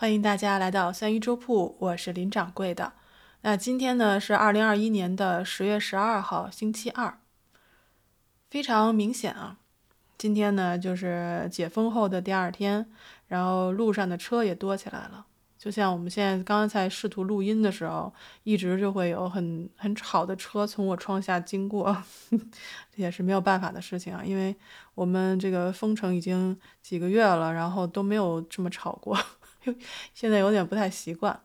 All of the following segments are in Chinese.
欢迎大家来到三一粥铺，我是林掌柜的。那今天呢是二零二一年的十月十二号，星期二。非常明显啊，今天呢就是解封后的第二天，然后路上的车也多起来了。就像我们现在刚才试图录音的时候，一直就会有很很吵的车从我窗下经过，这也是没有办法的事情啊，因为我们这个封城已经几个月了，然后都没有这么吵过，现在有点不太习惯。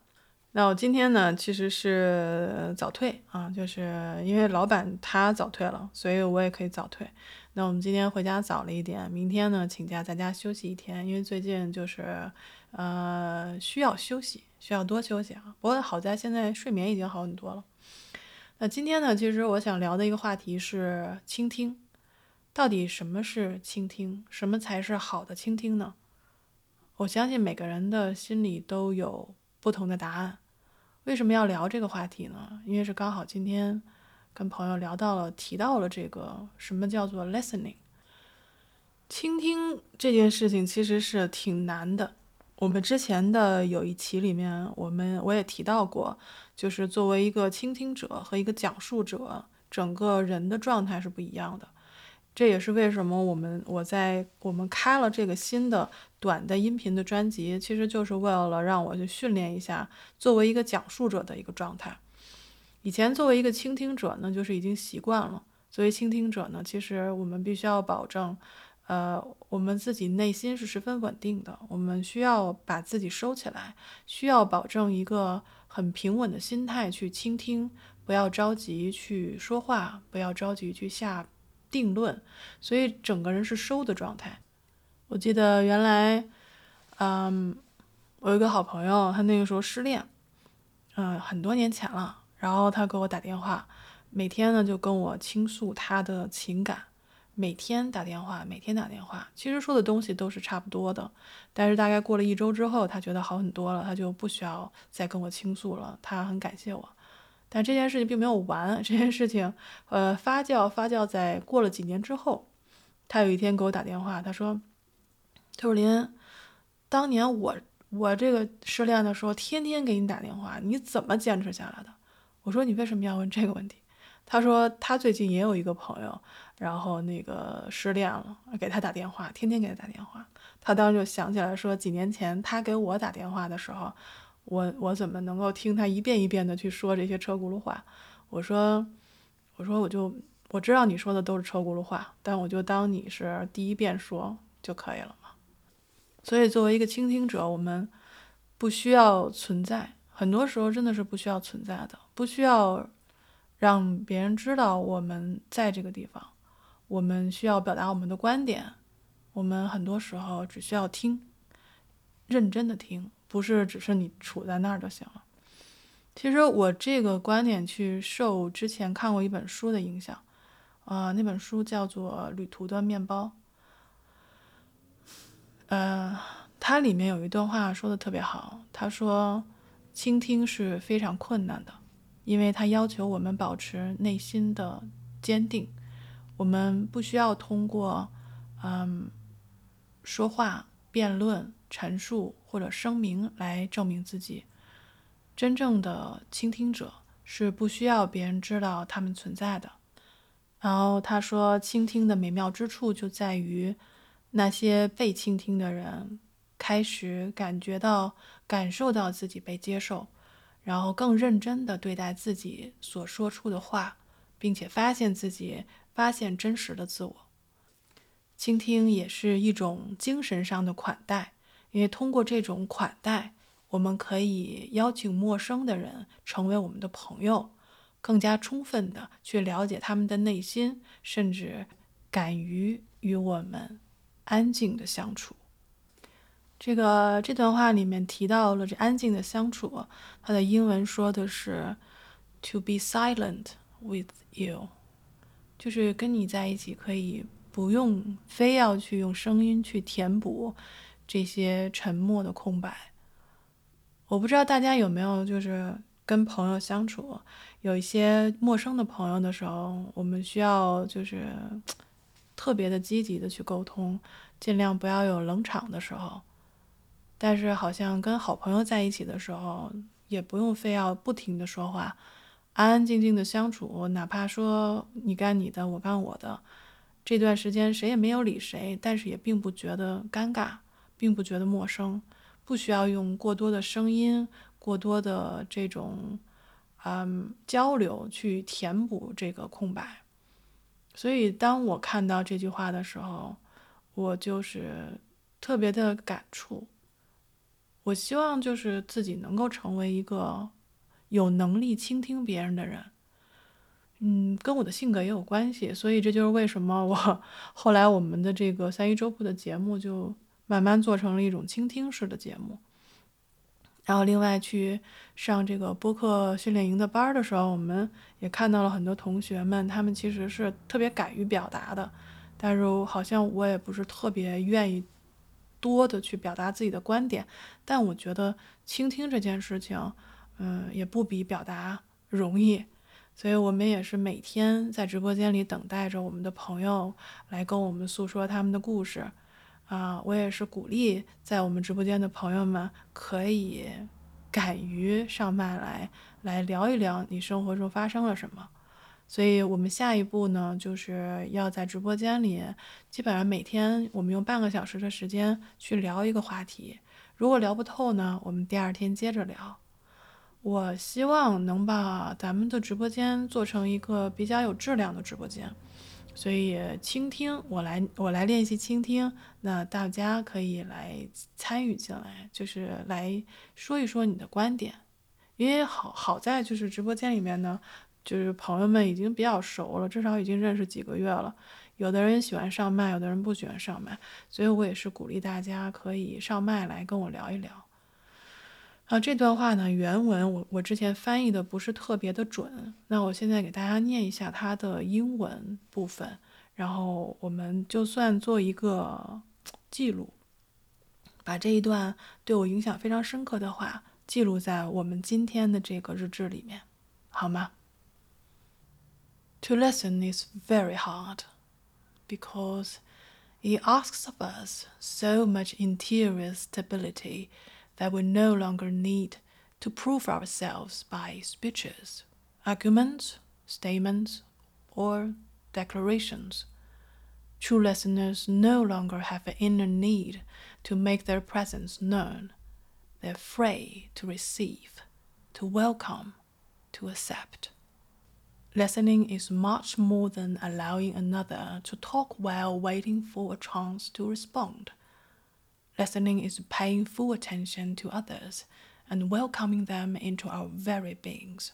那我今天呢，其实是早退啊，就是因为老板他早退了，所以我也可以早退。那我们今天回家早了一点，明天呢请假在家休息一天，因为最近就是。呃，需要休息，需要多休息啊。不过好在现在睡眠已经好很多了。那今天呢，其实我想聊的一个话题是倾听。到底什么是倾听？什么才是好的倾听呢？我相信每个人的心里都有不同的答案。为什么要聊这个话题呢？因为是刚好今天跟朋友聊到了，提到了这个什么叫做 listening。倾听这件事情其实是挺难的。我们之前的有一期里面，我们我也提到过，就是作为一个倾听者和一个讲述者，整个人的状态是不一样的。这也是为什么我们我在我们开了这个新的短的音频的专辑，其实就是为了让我去训练一下作为一个讲述者的一个状态。以前作为一个倾听者呢，就是已经习惯了。作为倾听者呢，其实我们必须要保证。呃，我们自己内心是十分稳定的，我们需要把自己收起来，需要保证一个很平稳的心态去倾听，不要着急去说话，不要着急去下定论，所以整个人是收的状态。我记得原来，嗯，我有一个好朋友，他那个时候失恋，嗯，很多年前了，然后他给我打电话，每天呢就跟我倾诉他的情感。每天打电话，每天打电话，其实说的东西都是差不多的。但是大概过了一周之后，他觉得好很多了，他就不需要再跟我倾诉了。他很感谢我，但这件事情并没有完。这件事情，呃，发酵发酵在过了几年之后，他有一天给我打电话，他说：“他说林，当年我我这个失恋的时候，天天给你打电话，你怎么坚持下来的？”我说：“你为什么要问这个问题？”他说：“他最近也有一个朋友。”然后那个失恋了，给他打电话，天天给他打电话。他当时就想起来说，几年前他给我打电话的时候，我我怎么能够听他一遍一遍的去说这些车轱辘话？我说，我说我就我知道你说的都是车轱辘话，但我就当你是第一遍说就可以了嘛。所以作为一个倾听者，我们不需要存在，很多时候真的是不需要存在的，不需要让别人知道我们在这个地方。我们需要表达我们的观点，我们很多时候只需要听，认真的听，不是只是你处在那儿就行了。其实我这个观点去受之前看过一本书的影响，啊，那本书叫做《旅途的面包》，呃，它里面有一段话说的特别好，他说，倾听是非常困难的，因为它要求我们保持内心的坚定。我们不需要通过，嗯，说话、辩论、陈述或者声明来证明自己。真正的倾听者是不需要别人知道他们存在的。然后他说，倾听的美妙之处就在于，那些被倾听的人开始感觉到、感受到自己被接受，然后更认真地对待自己所说出的话，并且发现自己。发现真实的自我，倾听也是一种精神上的款待，因为通过这种款待，我们可以邀请陌生的人成为我们的朋友，更加充分的去了解他们的内心，甚至敢于与我们安静的相处。这个这段话里面提到了这安静的相处，它的英文说的是 “to be silent with you”。就是跟你在一起，可以不用非要去用声音去填补这些沉默的空白。我不知道大家有没有，就是跟朋友相处，有一些陌生的朋友的时候，我们需要就是 特别的积极的去沟通，尽量不要有冷场的时候。但是好像跟好朋友在一起的时候，也不用非要不停的说话，安安静静的相处，哪怕说你干你的，我干我的，这段时间谁也没有理谁，但是也并不觉得尴尬，并不觉得陌生，不需要用过多的声音、过多的这种嗯交流去填补这个空白。所以当我看到这句话的时候，我就是特别的感触。我希望就是自己能够成为一个有能力倾听别人的人，嗯，跟我的性格也有关系，所以这就是为什么我 后来我们的这个三一周铺的节目就慢慢做成了一种倾听式的节目。然后另外去上这个播客训练营的班的时候，我们也看到了很多同学们，他们其实是特别敢于表达的，但是好像我也不是特别愿意。多的去表达自己的观点，但我觉得倾听这件事情，嗯，也不比表达容易，所以我们也是每天在直播间里等待着我们的朋友来跟我们诉说他们的故事，啊，我也是鼓励在我们直播间的朋友们可以敢于上麦来来聊一聊你生活中发生了什么。所以，我们下一步呢，就是要在直播间里，基本上每天我们用半个小时的时间去聊一个话题。如果聊不透呢，我们第二天接着聊。我希望能把咱们的直播间做成一个比较有质量的直播间。所以，倾听我来，我来练习倾听。那大家可以来参与进来，就是来说一说你的观点。因为好好在就是直播间里面呢。就是朋友们已经比较熟了，至少已经认识几个月了。有的人喜欢上麦，有的人不喜欢上麦，所以我也是鼓励大家可以上麦来跟我聊一聊。啊，这段话呢，原文我我之前翻译的不是特别的准，那我现在给大家念一下它的英文部分，然后我们就算做一个记录，把这一段对我影响非常深刻的话记录在我们今天的这个日志里面，好吗？To listen is very hard because it asks of us so much interior stability that we no longer need to prove ourselves by speeches, arguments, statements, or declarations. True listeners no longer have an inner need to make their presence known. They're free to receive, to welcome, to accept. Listening is much more than allowing another to talk while waiting for a chance to respond. Listening is paying full attention to others and welcoming them into our very beings.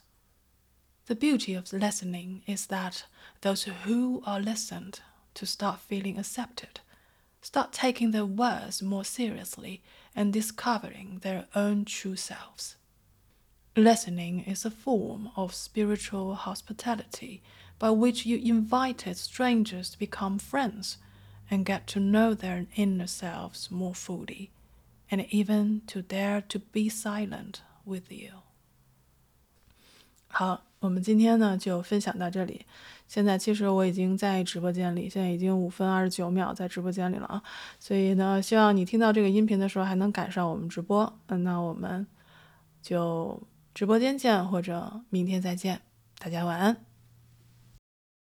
The beauty of listening is that those who are listened to start feeling accepted, start taking their words more seriously, and discovering their own true selves. Listening is a form of spiritual hospitality by which you invited strangers to become friends and get to know their inner selves more fully, and even to dare to be silent with you. 好，我们今天呢就分享到这里。现在其实我已经在直播间里，现在已经五分二十九秒在直播间里了啊。所以呢，希望你听到这个音频的时候还能赶上我们直播。嗯，那我们就。直播间见，或者明天再见，大家晚安。